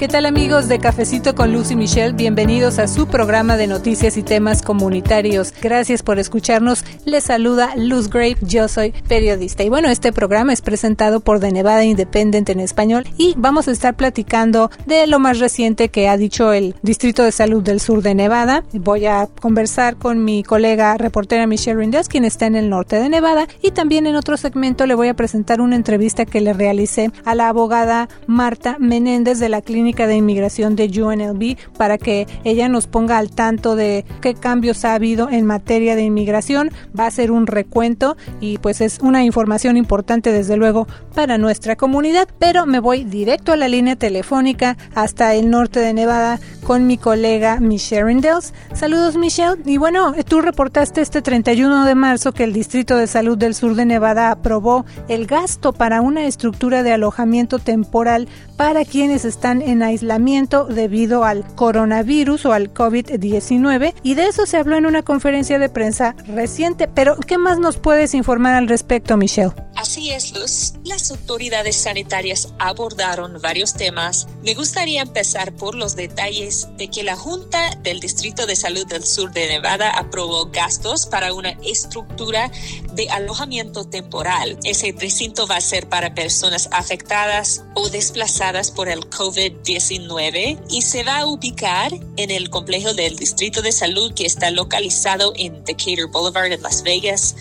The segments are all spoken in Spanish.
¿Qué tal amigos de Cafecito con Lucy Michelle? Bienvenidos a su programa de noticias y temas comunitarios. Gracias por escucharnos. Les saluda Luz Grape, yo soy periodista. Y bueno, este programa es presentado por The Nevada Independent en español y vamos a estar platicando de lo más reciente que ha dicho el Distrito de Salud del Sur de Nevada. Voy a conversar con mi colega reportera Michelle Rindez, quien está en el norte de Nevada. Y también en otro segmento le voy a presentar una entrevista que le realicé a la abogada Marta Menéndez de la Clínica de Inmigración de UNLV para que ella nos ponga al tanto de qué cambios ha habido en materia de inmigración. Va a ser un recuento y pues es una información importante desde luego para nuestra comunidad, pero me voy directo a la línea telefónica hasta el norte de Nevada con mi colega Michelle Rindels. Saludos Michelle. Y bueno, tú reportaste este 31 de marzo que el Distrito de Salud del Sur de Nevada aprobó el gasto para una estructura de alojamiento temporal para quienes están en aislamiento debido al coronavirus o al COVID-19 y de eso se habló en una conferencia de prensa reciente. Pero, ¿qué más nos puedes informar al respecto, Michelle? Así es, Luz. Las autoridades sanitarias abordaron varios temas. Me gustaría empezar por los detalles de que la Junta del Distrito de Salud del Sur de Nevada aprobó gastos para una estructura de alojamiento temporal. Ese recinto va a ser para personas afectadas o desplazadas por el COVID-19 y se va a ubicar en el complejo del Distrito de Salud que está localizado en Decatur Boulevard en Las Vegas.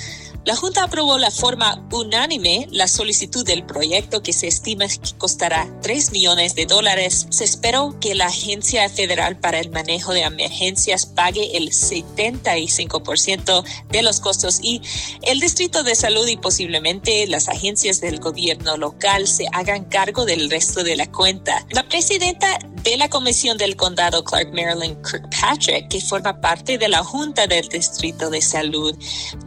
La Junta aprobó la forma unánime la solicitud del proyecto que se estima que costará 3 millones de dólares. Se esperó que la Agencia Federal para el Manejo de Emergencias pague el 75% de los costos y el Distrito de Salud y posiblemente las agencias del gobierno local se hagan cargo del resto de la cuenta. La presidenta de la Comisión del Condado Clark Maryland Kirkpatrick, que forma parte de la Junta del Distrito de Salud,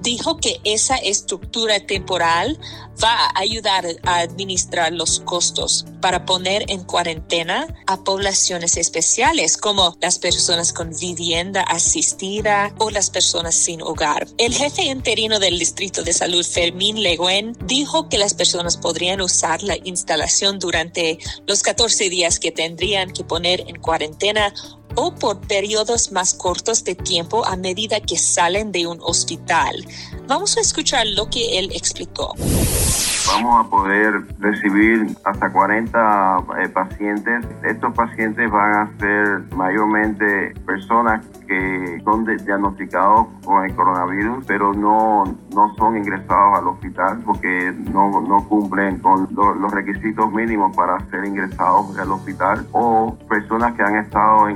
dijo que esa estructura temporal va a ayudar a administrar los costos para poner en cuarentena a poblaciones especiales como las personas con vivienda asistida o las personas sin hogar. El jefe interino del Distrito de Salud, Fermín Leguen, dijo que las personas podrían usar la instalación durante los 14 días que tendrían que poner en cuarentena o por periodos más cortos de tiempo a medida que salen de un hospital. Vamos a escuchar lo que él explicó. Vamos a poder recibir hasta 40 eh, pacientes. Estos pacientes van a ser mayormente personas que son diagnosticados con el coronavirus, pero no, no son ingresados al hospital porque no, no cumplen con los requisitos mínimos para ser ingresados al hospital o personas que han estado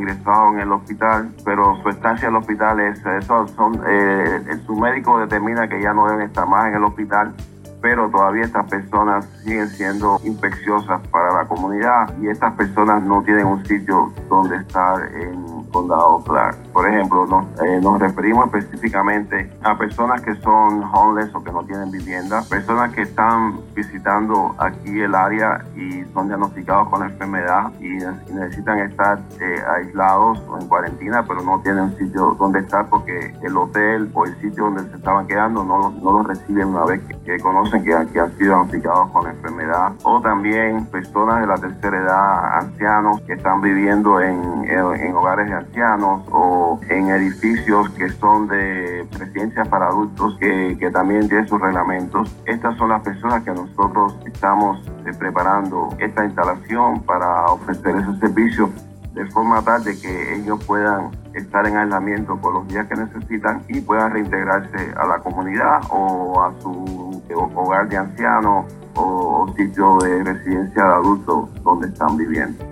en el hospital, pero su estancia en el hospital es, eso son, eh, su médico determina que ya no deben estar más en el hospital pero todavía estas personas siguen siendo infecciosas para la comunidad y estas personas no tienen un sitio donde estar en condado Clark. Por ejemplo, nos, eh, nos, referimos específicamente a personas que son homeless o que no tienen vivienda, personas que están visitando aquí el área y son diagnosticados con enfermedad y, necesitan estar eh, aislados o en cuarentena, pero no tienen sitio donde estar porque el hotel o el sitio donde se estaban quedando no, no los reciben una vez que, conocen que, que, han sido diagnosticados con enfermedad. O también personas de la tercera edad, ancianos que están viviendo en, en hogares de ancianos o en edificios que son de residencias para adultos que, también tienen sus reglamentos. Estas son las personas que nosotros estamos eh, preparando esta instalación para ofrecer esos servicios de forma tal de que ellos puedan estar en aislamiento por los días que necesitan y puedan reintegrarse a la comunidad o a su hogar de ancianos o sitio de residencia de adultos donde están viviendo.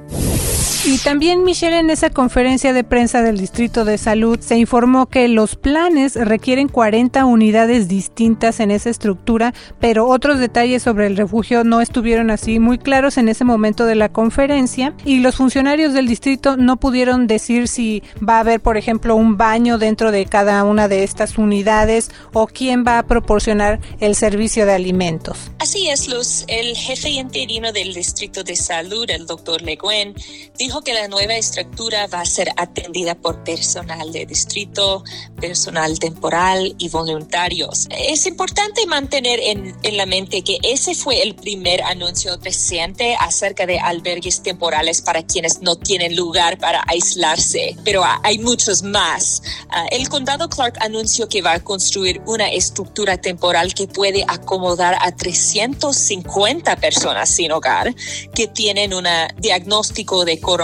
Y también, Michelle, en esa conferencia de prensa del Distrito de Salud se informó que los planes requieren 40 unidades distintas en esa estructura, pero otros detalles sobre el refugio no estuvieron así muy claros en ese momento de la conferencia y los funcionarios del distrito no pudieron decir si va a haber, por ejemplo, un baño dentro de cada una de estas unidades o quién va a proporcionar el servicio de alimentos. Así es, Luz. El jefe interino del Distrito de Salud, el doctor Leguen, dijo dijo que la nueva estructura va a ser atendida por personal de distrito, personal temporal y voluntarios. Es importante mantener en, en la mente que ese fue el primer anuncio reciente acerca de albergues temporales para quienes no tienen lugar para aislarse, pero hay muchos más. Ah, el condado Clark anunció que va a construir una estructura temporal que puede acomodar a 350 personas sin hogar que tienen un diagnóstico de coronavirus,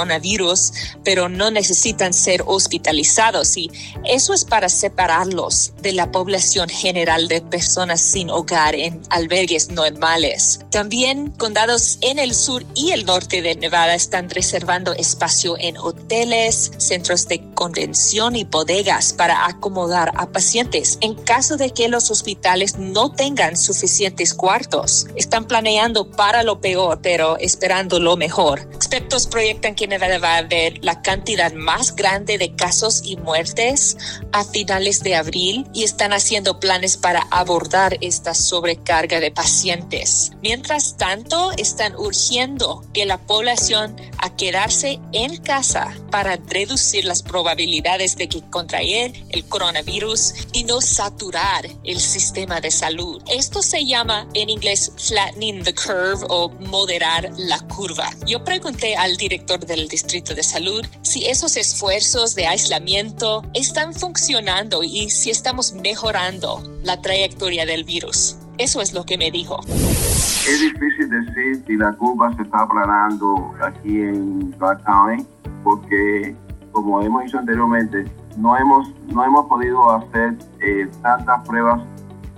pero no necesitan ser hospitalizados. Y eso es para separarlos de la población general de personas sin hogar en albergues normales. También condados en el sur y el norte de Nevada están reservando espacio en hoteles, centros de convención y bodegas para acomodar a pacientes en caso de que los hospitales no tengan suficientes cuartos. Están planeando para lo peor, pero esperando lo mejor. Expertos proyectan Nevada va a haber la cantidad más grande de casos y muertes a finales de abril y están haciendo planes para abordar esta sobrecarga de pacientes. Mientras tanto, están urgiendo que la población a quedarse en casa para reducir las probabilidades de que contraer el coronavirus y no saturar el sistema de salud. Esto se llama en inglés flattening the curve o moderar la curva. Yo pregunté al director del Distrito de Salud si esos esfuerzos de aislamiento están funcionando y si estamos mejorando la trayectoria del virus. Eso es lo que me dijo. Es difícil decir si la curva se está aplanando aquí en Clark County, porque como hemos dicho anteriormente, no hemos, no hemos podido hacer eh, tantas pruebas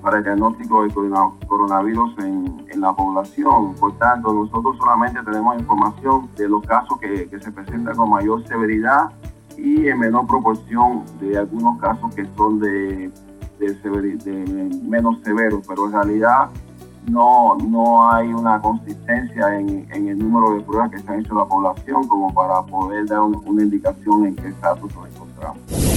para el diagnóstico de coronavirus en, en, la población. Por tanto, nosotros solamente tenemos información de los casos que, que se presentan con mayor severidad y en menor proporción de algunos casos que son de de, menos severo, pero en realidad no, no hay una consistencia en, en, el número de pruebas que se han hecho en la población como para poder dar una indicación en qué estatus nos encontramos.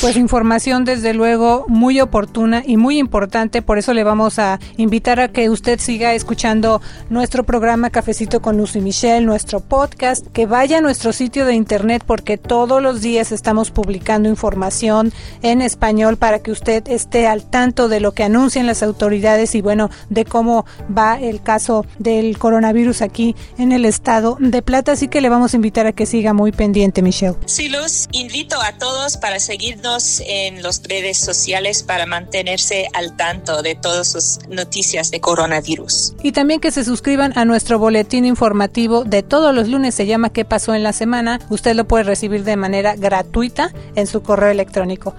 Pues información desde luego muy oportuna y muy importante, por eso le vamos a invitar a que usted siga escuchando nuestro programa Cafecito con Lucy Michelle, nuestro podcast, que vaya a nuestro sitio de internet porque todos los días estamos publicando información en español para que usted esté al tanto de lo que anuncian las autoridades y bueno, de cómo va el caso del coronavirus aquí en el estado de Plata, así que le vamos a invitar a que siga muy pendiente, Michelle. Sí, Luz, invito a todos para seguirnos en las redes sociales para mantenerse al tanto de todas sus noticias de coronavirus. Y también que se suscriban a nuestro boletín informativo de todos los lunes, se llama ¿Qué pasó en la semana? Usted lo puede recibir de manera gratuita en su correo electrónico.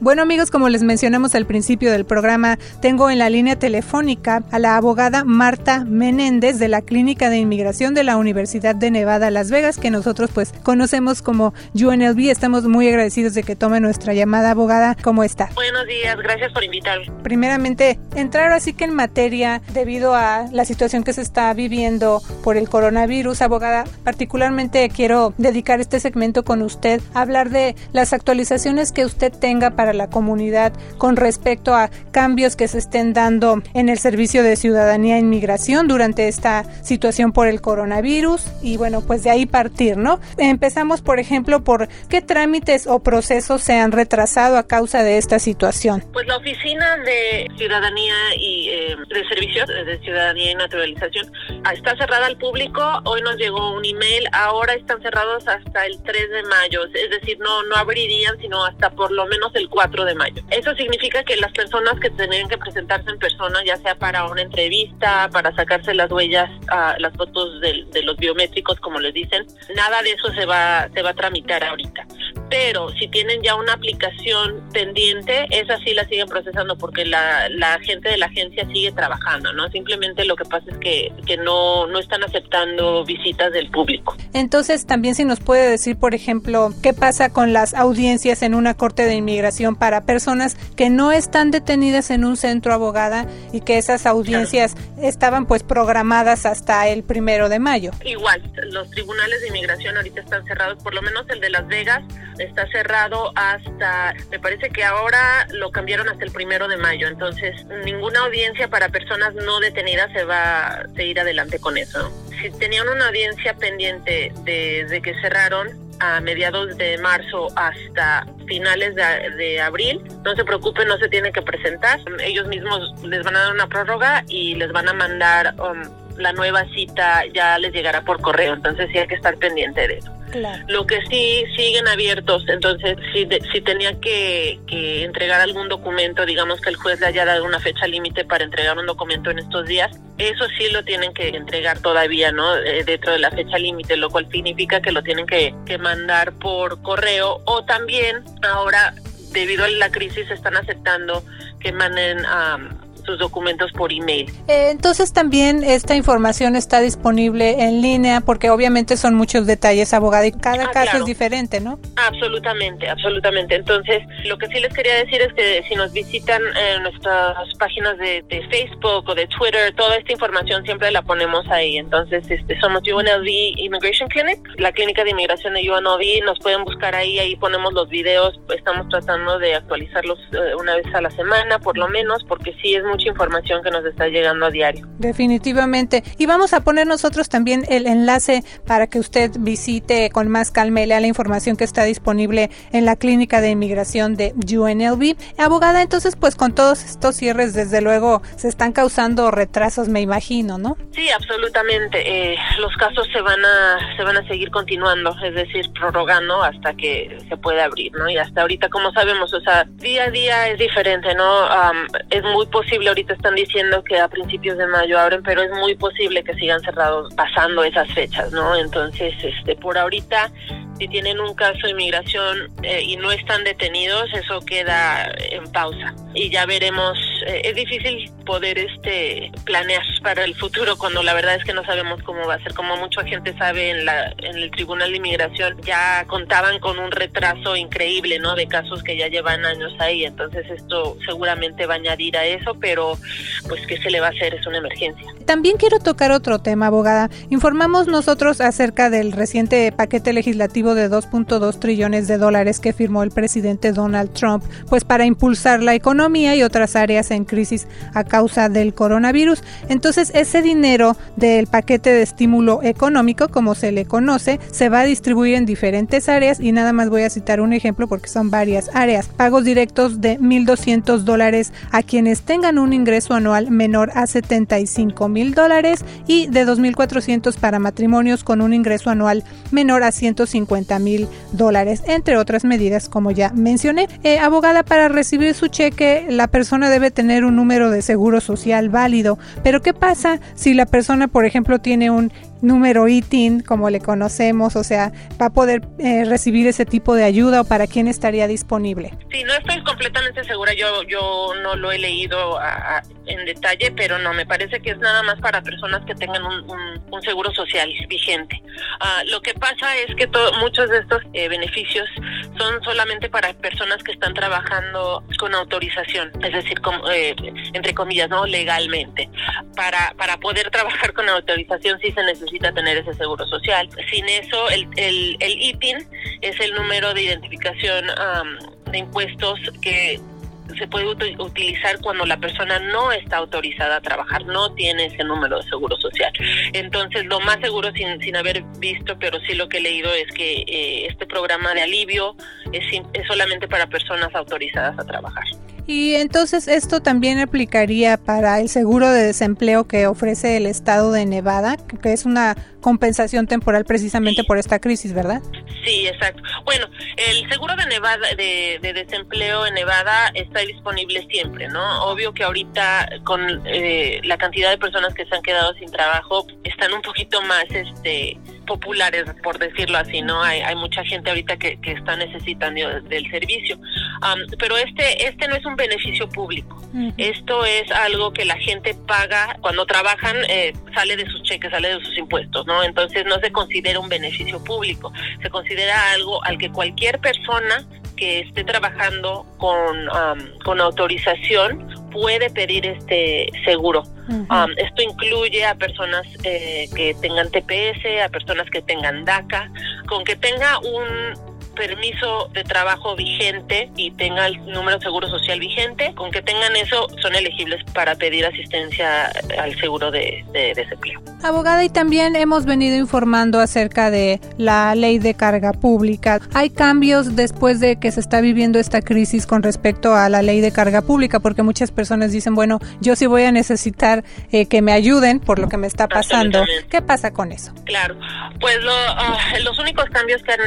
Bueno amigos, como les mencionamos al principio del programa, tengo en la línea telefónica a la abogada Marta Menéndez de la Clínica de Inmigración de la Universidad de Nevada, Las Vegas, que nosotros pues conocemos como UNLV. Estamos muy agradecidos de que tome nuestra llamada, abogada. ¿Cómo está? Buenos días, gracias por invitarme. Primeramente, entrar así que en materia debido a la situación que se está viviendo por el coronavirus, abogada, particularmente quiero dedicar este segmento con usted a hablar de las actualizaciones que usted tenga para la comunidad con respecto a cambios que se estén dando en el servicio de ciudadanía e inmigración durante esta situación por el coronavirus y bueno, pues de ahí partir, ¿no? Empezamos, por ejemplo, por qué trámites o procesos se han retrasado a causa de esta situación. Pues la oficina de ciudadanía y eh, de servicios de ciudadanía y naturalización está cerrada al público. Hoy nos llegó un email, ahora están cerrados hasta el 3 de mayo, es decir, no no abrirían sino hasta por lo menos el 4 de mayo. Eso significa que las personas que tenían que presentarse en persona, ya sea para una entrevista, para sacarse las huellas, uh, las fotos de, de, los biométricos, como les dicen, nada de eso se va, se va a tramitar ahorita. Pero si tienen ya una aplicación pendiente, esa sí la siguen procesando porque la, la gente de la agencia sigue trabajando, ¿no? Simplemente lo que pasa es que, que no, no están aceptando visitas del público. Entonces, también si nos puede decir, por ejemplo, qué pasa con las audiencias en una corte de inmigración para personas que no están detenidas en un centro abogada y que esas audiencias estaban pues programadas hasta el primero de mayo. Igual, los tribunales de inmigración ahorita están cerrados, por lo menos el de Las Vegas está cerrado hasta, me parece que ahora lo cambiaron hasta el primero de mayo, entonces ninguna audiencia para personas no detenidas se va a seguir adelante con eso. Si tenían una audiencia pendiente desde que cerraron a mediados de marzo hasta finales de, abril, no se preocupen, no se tienen que presentar. Ellos mismos les van a dar una prórroga y les van a mandar um, la nueva cita, ya les llegará por correo, entonces sí hay que estar pendiente de eso. Lo que sí siguen abiertos, entonces si, si tenía que, entregar algún documento, digamos que el juez le haya dado una fecha límite para entregar un documento en estos días, eso sí lo tienen que entregar todavía, ¿no? Eh, dentro de la fecha límite, lo cual significa que lo tienen que, que mandar por correo o también ahora debido a la crisis están aceptando que manden a sus documentos por email. Eh, entonces también esta información está disponible en línea porque obviamente son muchos detalles, abogada, y cada ah, caso es diferente, ¿no? Absolutamente, absolutamente. Entonces, lo que sí les quería decir es que si nos visitan en nuestras páginas de, Facebook o de Twitter, toda esta información siempre la ponemos ahí. Entonces, este, somos UNLV Immigration Clinic, la clínica de inmigración de UNLV, nos pueden buscar ahí, ahí ponemos los videos, estamos tratando de actualizarlos eh, una vez a la semana, por lo menos, porque sí es muy mucha información que nos está llegando a diario. Definitivamente. Y vamos a poner nosotros también el enlace para que usted visite con más calma y lea la información que está disponible en la clínica de inmigración de UNLV. Abogada, entonces pues con todos estos cierres desde luego se están causando retrasos, me imagino, ¿no? Sí, absolutamente. Eh, los casos se van a se van a seguir continuando, es decir, prorrogando hasta que se pueda abrir, ¿no? Y hasta ahorita, como sabemos, o sea, día a día es diferente, ¿no? es muy posible ahorita están diciendo que a principios de mayo abren, pero es muy posible que sigan cerrados pasando esas fechas, ¿no? Entonces, este, por ahorita si tienen un caso de inmigración eh, y no están detenidos, eso queda en pausa. Y ya veremos, eh, es difícil poder este planear para el futuro cuando la verdad es que no sabemos cómo va a ser. Como mucha gente sabe en, la, en el Tribunal de Inmigración ya contaban con un retraso increíble, ¿no? De casos que ya llevan años ahí. Entonces esto seguramente va a añadir a eso, pero pues qué se le va a hacer, es una emergencia. También quiero tocar otro tema, abogada. Informamos nosotros acerca del reciente paquete legislativo de 2.2 trillones de dólares que firmó el presidente Donald Trump, pues para impulsar la economía y otras áreas en crisis a causa del coronavirus. Entonces, ese dinero del paquete de estímulo económico, como se le conoce, se va a distribuir en diferentes áreas y nada más voy a citar un ejemplo porque son varias áreas. Pagos directos de 1.200 dólares a quienes tengan un ingreso anual menor a 75 mil dólares y de 2.400 para matrimonios con un ingreso anual menor a 150 mil dólares, entre otras medidas como ya mencioné. Eh, abogada, para recibir su cheque la persona debe tener un número de seguro social válido, pero ¿qué pasa si la persona, por ejemplo, tiene un número ITIN, como le conocemos, o sea, va a poder eh, recibir ese tipo de ayuda o para quién estaría disponible? Sí, no estoy completamente segura, yo, yo no lo he leído en detalle, pero no, me parece que es nada más para personas que tengan un, seguro social vigente. Ah, lo que pasa es que muchos de estos eh, beneficios son solamente para personas que están trabajando con autorización, es decir, eh, entre comillas, no legalmente. Para, para poder trabajar con autorización sí se necesita necesita tener ese seguro social. Sin eso, el, el, el ITIN es el número de identificación de impuestos que se puede utilizar cuando la persona no está autorizada a trabajar, no tiene ese número de seguro social. Entonces, lo más seguro, sin, sin haber visto, pero sí lo que he leído, es que eh, este programa de alivio es, es solamente para personas autorizadas a trabajar. Y entonces esto también aplicaría para el seguro de desempleo que ofrece el estado de Nevada, que es una compensación temporal precisamente por esta crisis, ¿verdad? Sí, exacto. Bueno, el seguro de Nevada de, desempleo en Nevada está disponible siempre, ¿no? Obvio que ahorita con eh, la cantidad de personas que se han quedado sin trabajo están un poquito más, este populares, por decirlo así, ¿no? Hay, hay mucha gente ahorita que, que está necesitando del servicio. pero este, este no es un beneficio público. Esto es algo que la gente paga cuando trabajan, eh, sale de sus cheques, sale de sus impuestos, ¿no? Entonces no se considera un beneficio público, se considera algo al que cualquier persona que esté trabajando con, con autorización puede pedir este seguro. esto incluye a personas eh, que tengan TPS, a personas que tengan DACA, con que tenga un permiso de trabajo vigente y tenga el número de seguro social vigente. Con que tengan eso, son elegibles para pedir asistencia al seguro de, de desempleo. Abogada, y también hemos venido informando acerca de la ley de carga pública. ¿Hay cambios después de que se está viviendo esta crisis con respecto a la ley de carga pública? Porque muchas personas dicen, bueno, yo sí voy a necesitar eh, que me ayuden por lo que me está pasando. ¿Qué pasa con eso? Claro, pues ah, los únicos cambios que han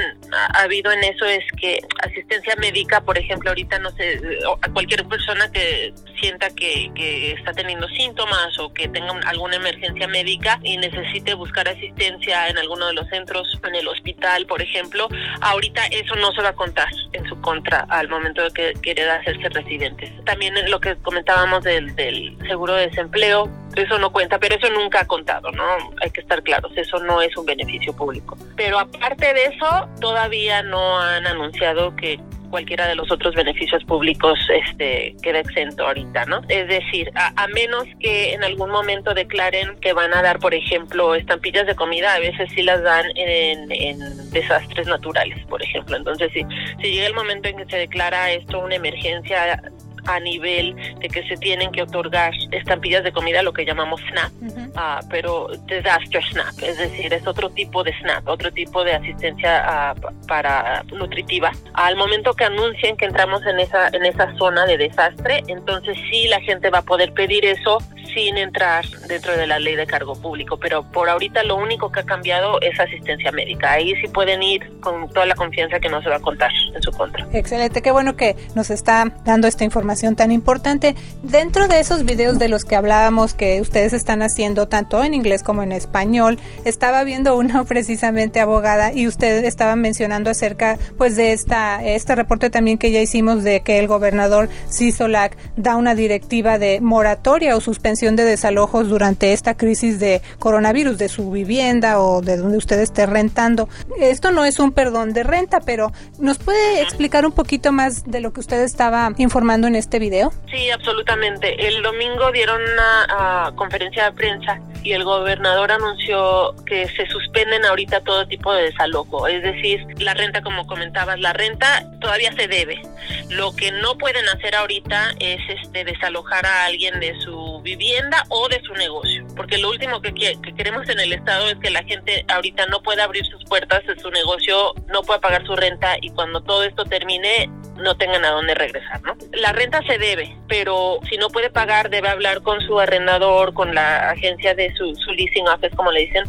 habido en eso es que asistencia médica, por ejemplo, ahorita no sé, a cualquier persona que sienta que, que está teniendo síntomas o que tenga alguna emergencia médica y necesite buscar asistencia en alguno de los centros, en el hospital, por ejemplo, ahorita eso no se va a contar. En su contra al momento de que quiera hacerse residentes. También lo que comentábamos del, del seguro de desempleo, eso no cuenta, pero eso nunca ha contado, ¿no? Hay que estar claros, eso no es un beneficio público. Pero aparte de eso, todavía no han anunciado que cualquiera de los otros beneficios públicos este queda exento ahorita, ¿no? Es decir, a, menos que en algún momento declaren que van a dar, por ejemplo, estampillas de comida, a veces sí las dan en, en desastres naturales, por ejemplo. Entonces, si, si llega el momento en que se declara esto una emergencia a nivel de que se tienen que otorgar estampillas de comida, lo que llamamos SNAP, ah, pero disaster SNAP, es decir, es otro tipo de SNAP, otro tipo de asistencia ah, para nutritiva. Al momento que anuncien que entramos en esa en esa zona de desastre, entonces sí la gente va a poder pedir eso sin entrar dentro de la ley de cargo público, pero por ahorita lo único que ha cambiado es asistencia médica. Ahí sí pueden ir con toda la confianza que no se va a contar en su contra. Excelente, qué bueno que nos está dando esta información tan importante. Dentro de esos videos de los que hablábamos que ustedes están haciendo tanto en inglés como en español, estaba viendo uno precisamente abogada y ustedes estaban mencionando acerca pues de esta este reporte también que ya hicimos de que el gobernador Sisolak da una directiva de moratoria o suspensión de desalojos durante esta crisis de coronavirus, de su vivienda o de donde usted esté rentando. Esto no es un perdón de renta, pero ¿nos puede explicar un poquito más de lo que usted estaba informando en este video? Sí, absolutamente. El domingo dieron una ah, conferencia de prensa y el gobernador anunció que se suspenden ahorita todo tipo de desalojo, es decir, la renta, como comentabas, la renta todavía se debe. Lo que no pueden hacer ahorita es este desalojar a alguien de su vivienda o de su negocio, porque lo último que, que queremos en el estado es que la gente ahorita no pueda abrir sus puertas de su negocio, no pueda pagar su renta y cuando todo esto termine no tengan a dónde regresar, ¿no? La renta se debe, pero si no puede pagar debe hablar con su arrendador, con la agencia de su, leasing office, como le dicen,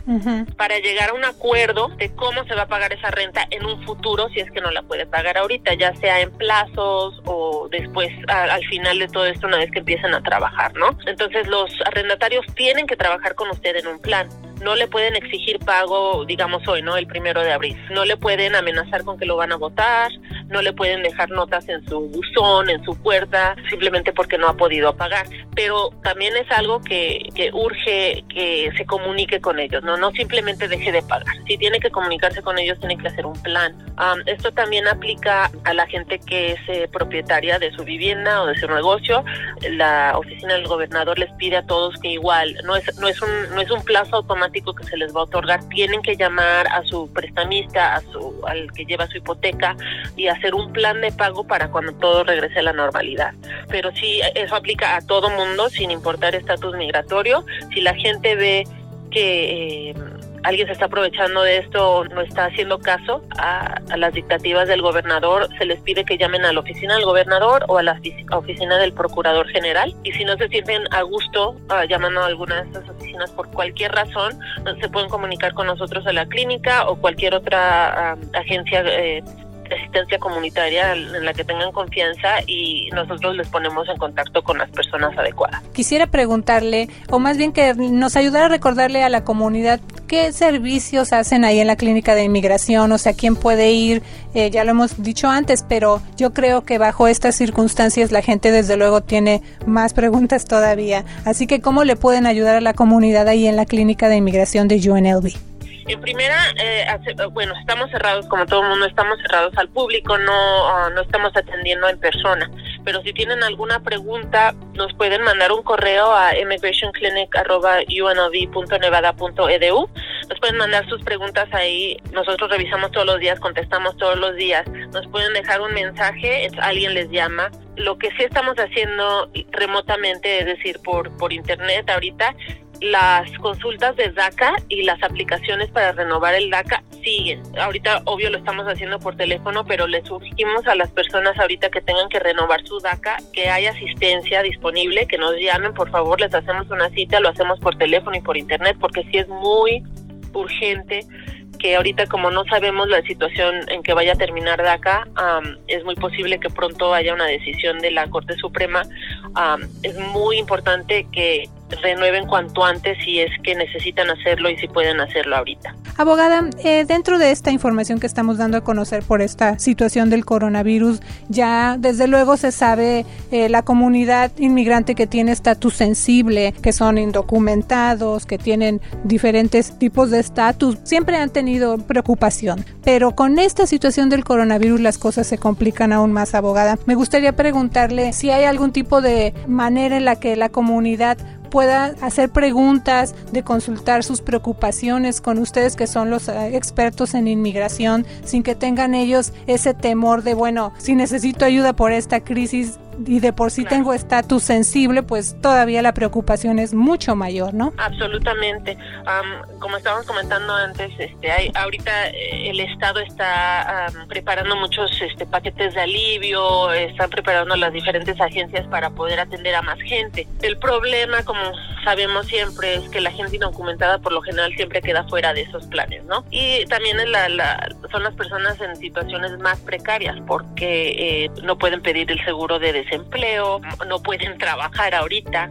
para llegar a un acuerdo de cómo se va a pagar esa renta en un futuro si es que no la puede pagar ahorita, ya sea en plazos o después al final de todo esto una vez que empiecen a trabajar, ¿no? Entonces los arrendatarios tienen que trabajar con usted en un plan no le pueden exigir pago, digamos hoy, ¿no? El primero de abril. No le pueden amenazar con que lo van a votar, no le pueden dejar notas en su buzón, en su puerta, simplemente porque no ha podido pagar. Pero también es algo que, que urge que se comunique con ellos, ¿no? No simplemente deje de pagar. Si tiene que comunicarse con ellos, tiene que hacer un plan. esto también aplica a la gente que es eh, propietaria de su vivienda o de su negocio. La oficina del gobernador les pide a todos que igual, no es, no es, un, no es un plazo automático que se les va a otorgar, tienen que llamar a su prestamista, a su, al que lleva su hipoteca y hacer un plan de pago para cuando todo regrese a la normalidad. Pero sí, eso aplica a todo mundo, sin importar estatus migratorio. Si la gente ve que... Eh, alguien se está aprovechando de esto no está haciendo caso a, las dictativas del gobernador, se les pide que llamen a la oficina del gobernador o a la oficina del procurador general. Y si no se sienten a gusto uh, llamando a alguna de esas oficinas por cualquier razón, se pueden comunicar con nosotros a la clínica o cualquier otra agencia eh, asistencia comunitaria en la que tengan confianza y nosotros les ponemos en contacto con las personas adecuadas. Quisiera preguntarle, o más bien que nos ayudara a recordarle a la comunidad qué servicios hacen ahí en la clínica de inmigración, o sea, quién puede ir, eh, ya lo hemos dicho antes, pero yo creo que bajo estas circunstancias la gente desde luego tiene más preguntas todavía. Así que, ¿cómo le pueden ayudar a la comunidad ahí en la clínica de inmigración de UNLV? En primera, eh, bueno, estamos cerrados, como todo el mundo, estamos cerrados al público, no, ah, no estamos atendiendo en persona. Pero si tienen alguna pregunta, nos pueden mandar un correo a immigrationclinic.unlv.nevada.edu. nos pueden mandar sus preguntas ahí, nosotros revisamos todos los días, contestamos todos los días, nos pueden dejar un mensaje, alguien les llama. Lo que sí estamos haciendo remotamente, es decir, por, por internet ahorita, las consultas de DACA y las aplicaciones para renovar el DACA siguen. Ahorita, obvio, lo estamos haciendo por teléfono, pero le sugerimos a las personas ahorita que tengan que renovar su DACA que hay asistencia disponible, que nos llamen, por favor, les hacemos una cita, lo hacemos por teléfono y por internet, porque sí es muy urgente que ahorita como no sabemos la situación en que vaya a terminar DACA, es muy posible que pronto haya una decisión de la Corte Suprema. es muy importante que renueven cuanto antes si es que necesitan hacerlo y si pueden hacerlo ahorita. Abogada, eh, dentro de esta información que estamos dando a conocer por esta situación del coronavirus, ya desde luego se sabe eh, la comunidad inmigrante que tiene estatus sensible, que son indocumentados, que tienen diferentes tipos de estatus, siempre han tenido preocupación. Pero con esta situación del coronavirus las cosas se complican aún más, abogada. Me gustaría preguntarle si hay algún tipo de manera en la que la comunidad pueda hacer preguntas, de consultar sus preocupaciones con ustedes que son los eh, expertos en inmigración, sin que tengan ellos ese temor de, bueno, si necesito ayuda por esta crisis, y de por sí tengo estatus sensible, pues todavía la preocupación es mucho mayor, ¿no? Absolutamente. como estábamos comentando antes, este, hay, ahorita eh, el Estado está preparando muchos este, paquetes de alivio, están preparando las diferentes agencias para poder atender a más gente. El problema, como sabemos siempre, es que la gente indocumentada por lo general siempre queda fuera de esos planes, ¿no? Y también la, son las personas en situaciones más precarias porque eh, no pueden pedir el seguro de desempleo, no pueden trabajar ahorita,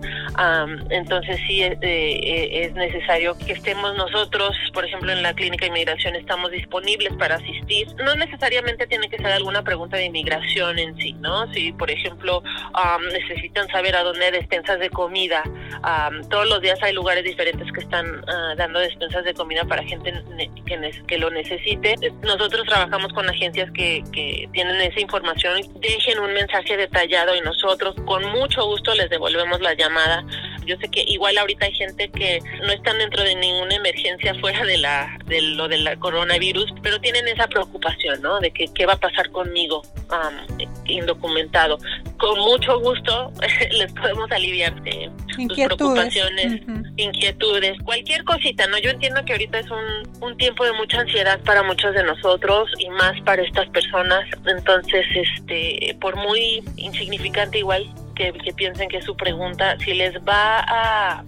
entonces sí eh, eh, es necesario que estemos nosotros, por ejemplo en la clínica de inmigración estamos disponibles para asistir. No necesariamente tiene que ser alguna pregunta de inmigración en sí, ¿no? Si por ejemplo necesitan saber a dónde despensas de comida, todos los días hay lugares diferentes que están ah, dando despensas de comida para gente que, que lo necesite. Nosotros trabajamos con agencias que, que tienen esa información, dejen un mensaje detallado y nosotros con mucho gusto les devolvemos la llamada. Yo sé que igual ahorita hay gente que no están dentro de ninguna emergencia fuera de la de lo del coronavirus, pero tienen esa preocupación, ¿no? De que qué va a pasar conmigo indocumentado. Con mucho gusto les podemos aliviar de sus preocupaciones, inquietudes, cualquier cosita, ¿no? Yo entiendo que ahorita es un, un tiempo de mucha ansiedad para muchos de nosotros y más para estas personas, entonces, este, por muy insignificante igual que, piensen que su pregunta, si les va a,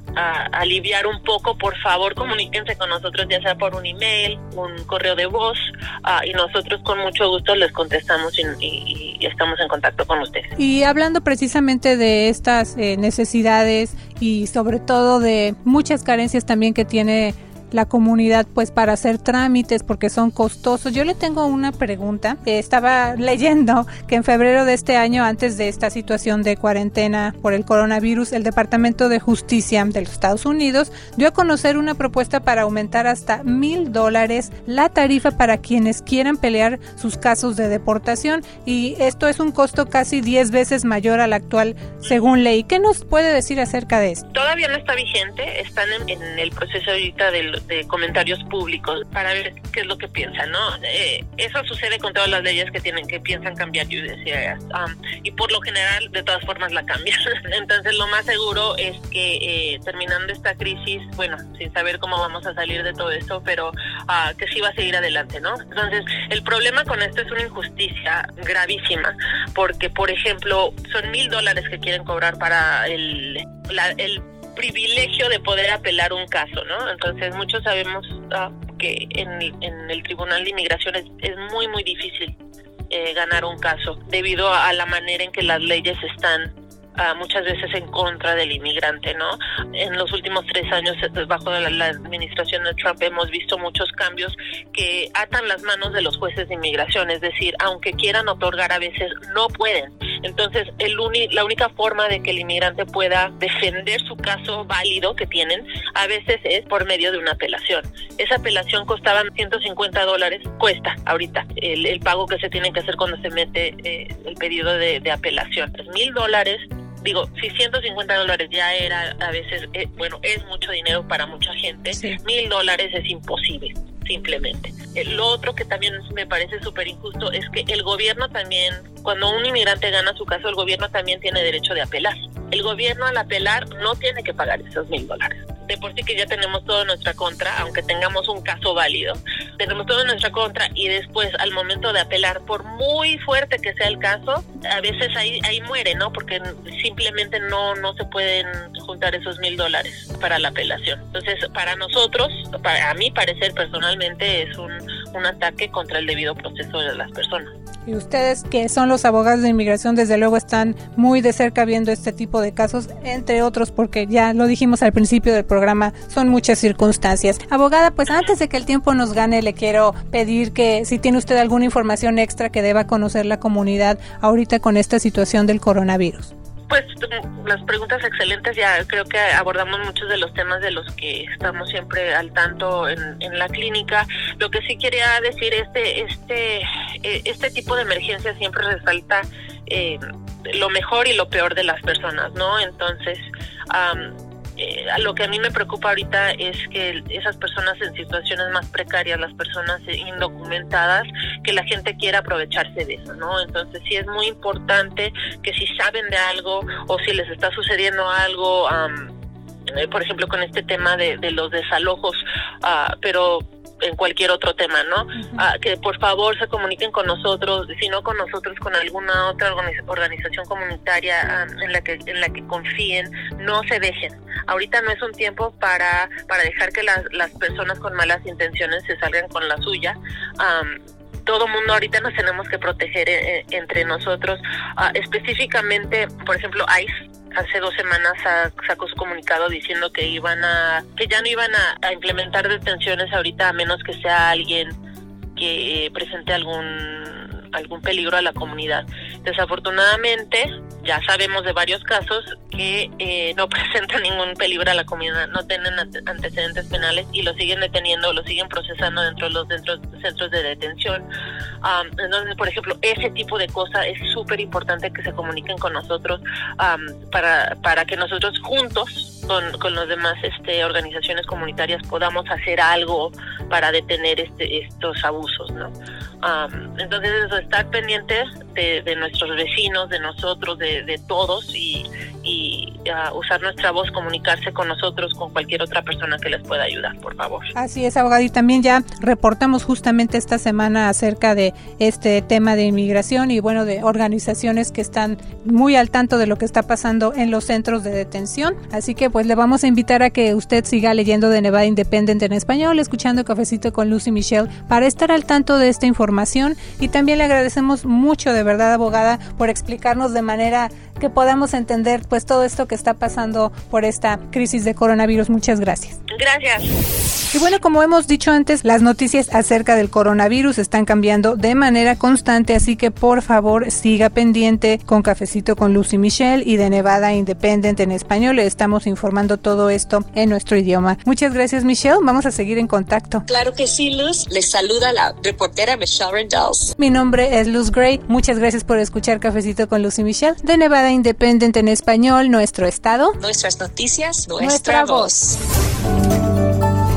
aliviar un poco, por favor comuníquense con nosotros, ya sea por un email, un correo de voz, ah, y nosotros con mucho gusto les contestamos y, estamos en contacto con ustedes. Y hablando precisamente de estas eh, necesidades y sobre todo de muchas carencias también que tiene la comunidad pues para hacer trámites porque son costosos. Yo le tengo una pregunta. Estaba leyendo que en febrero de este año, antes de esta situación de cuarentena por el coronavirus, el Departamento de Justicia de los Estados Unidos dio a conocer una propuesta para aumentar hasta mil dólares la tarifa para quienes quieran pelear sus casos de deportación y esto es un costo casi 10 veces mayor al actual según ley. ¿Qué nos puede decir acerca de esto? Todavía no está vigente, están en, en el proceso ahorita del, de comentarios públicos para ver qué es lo que piensan, ¿no? Eh, eso sucede con todas las leyes que tienen que piensan cambiar yo um, y por lo general de todas formas la cambian. Entonces lo más seguro es que eh, terminando esta crisis, bueno, sin saber cómo vamos a salir de todo esto, pero uh, que sí va a seguir adelante, ¿no? Entonces el problema con esto es una injusticia gravísima porque por ejemplo son mil dólares que quieren cobrar para el la, el privilegio de poder apelar un caso, ¿no? Entonces muchos sabemos ah, que en, en, el Tribunal de Inmigración es, es muy, muy difícil eh, ganar un caso debido a la manera en que las leyes están muchas veces en contra del inmigrante, ¿no? En los últimos tres años, eh, bajo la, administración de Trump, hemos visto muchos cambios que atan las manos de los jueces de inmigración, es decir, aunque quieran otorgar, a veces no pueden. Entonces, el la única forma de que el inmigrante pueda defender su caso válido que tienen, a veces es por medio de una apelación. Esa apelación costaba 150 dólares, cuesta ahorita el, pago que se tiene que hacer cuando se mete eh, el pedido de, de apelación. Mil dólares digo, si 150 dólares ya era a veces, eh, bueno, es mucho dinero para mucha gente, mil dólares es imposible simplemente. Eh, lo otro que también me parece súper injusto es que el gobierno también, cuando un inmigrante gana su caso, el gobierno también tiene derecho de apelar. El gobierno al apelar no tiene que pagar esos mil dólares de por sí que ya tenemos todo en nuestra contra, aunque tengamos un caso válido, tenemos todo en nuestra contra y después al momento de apelar, por muy fuerte que sea el caso, a veces ahí, ahí muere, ¿no? Porque simplemente no, no se pueden juntar esos mil dólares para la apelación. Entonces, para nosotros, para, a mi parecer personalmente, es un, un ataque contra el debido proceso de las personas. Y ustedes, que son los abogados de inmigración, desde luego están muy de cerca viendo este tipo de casos, entre otros, porque ya lo dijimos al principio del programa, son muchas circunstancias. Abogada, pues antes de que el tiempo nos gane, le quiero pedir que si tiene usted alguna información extra que deba conocer la comunidad ahorita con esta situación del coronavirus. Pues las preguntas excelentes, ya creo que abordamos muchos de los temas de los que estamos siempre al tanto en, en la clínica. Lo que sí quería decir, este, este, eh, este tipo de emergencia siempre resalta eh, lo mejor y lo peor de las personas, ¿no? Entonces, eh, lo que a mí me preocupa ahorita es que esas personas en situaciones más precarias, las personas indocumentadas, que la gente quiera aprovecharse de eso, ¿no? Entonces sí es muy importante que si saben de algo o si les está sucediendo algo, eh, por ejemplo con este tema de, de los desalojos, uh, pero en cualquier otro tema, ¿no? Ah, que por favor se comuniquen con nosotros, si no con nosotros, con alguna otra organización comunitaria ah, en la que en la que confíen, no se dejen. Ahorita no es un tiempo para para dejar que las, las personas con malas intenciones se salgan con la suya. todo mundo ahorita nos tenemos que proteger eh, eh, entre nosotros, ah, específicamente, por ejemplo, ICE hace dos semanas sacó su comunicado diciendo que iban a que ya no iban a, implementar detenciones ahorita a menos que sea alguien que presente algún algún peligro a la comunidad. Desafortunadamente, ya sabemos de varios casos que eh, no presentan ningún peligro a la comunidad, no tienen antecedentes penales y lo siguen deteniendo, lo siguen procesando dentro de los centros de detención. entonces, por ejemplo, ese tipo de cosas es súper importante que se comuniquen con nosotros para, para que nosotros juntos con, con los demás este, organizaciones comunitarias podamos hacer algo para detener este, estos abusos, ¿no? entonces eso, estar pendientes de, nuestros vecinos, de nosotros, de, todos y, usar nuestra voz, comunicarse con nosotros, con cualquier otra persona que les pueda ayudar, por favor. Así es, abogado. Y también ya reportamos justamente esta semana acerca de este tema de inmigración y bueno, de organizaciones que están muy al tanto de lo que está pasando en los centros de detención. Así que pues le vamos a invitar a que usted siga leyendo de Nevada Independent en español, escuchando Cafecito con Lucy Michelle para estar al tanto de esta información y también le agradecemos mucho de verdad abogada por explicarnos de manera que podamos entender pues todo esto que está pasando por esta crisis de coronavirus. Muchas gracias. Gracias. Y bueno, como hemos dicho antes, las noticias acerca del coronavirus están cambiando de manera constante, así que por favor siga pendiente con Cafecito con Lucy Michelle y de Nevada Independent en español. Le estamos informando todo esto en nuestro idioma. Muchas gracias Michelle, vamos a seguir en contacto. Claro que sí, Luz. Les saluda la reportera Michelle Rendells. Mi nombre es Luz Gray. Muchas gracias por escuchar Cafecito con Lucy Michelle de Nevada Independent en español, nuestro estado. Nuestras noticias, nuestra, voz.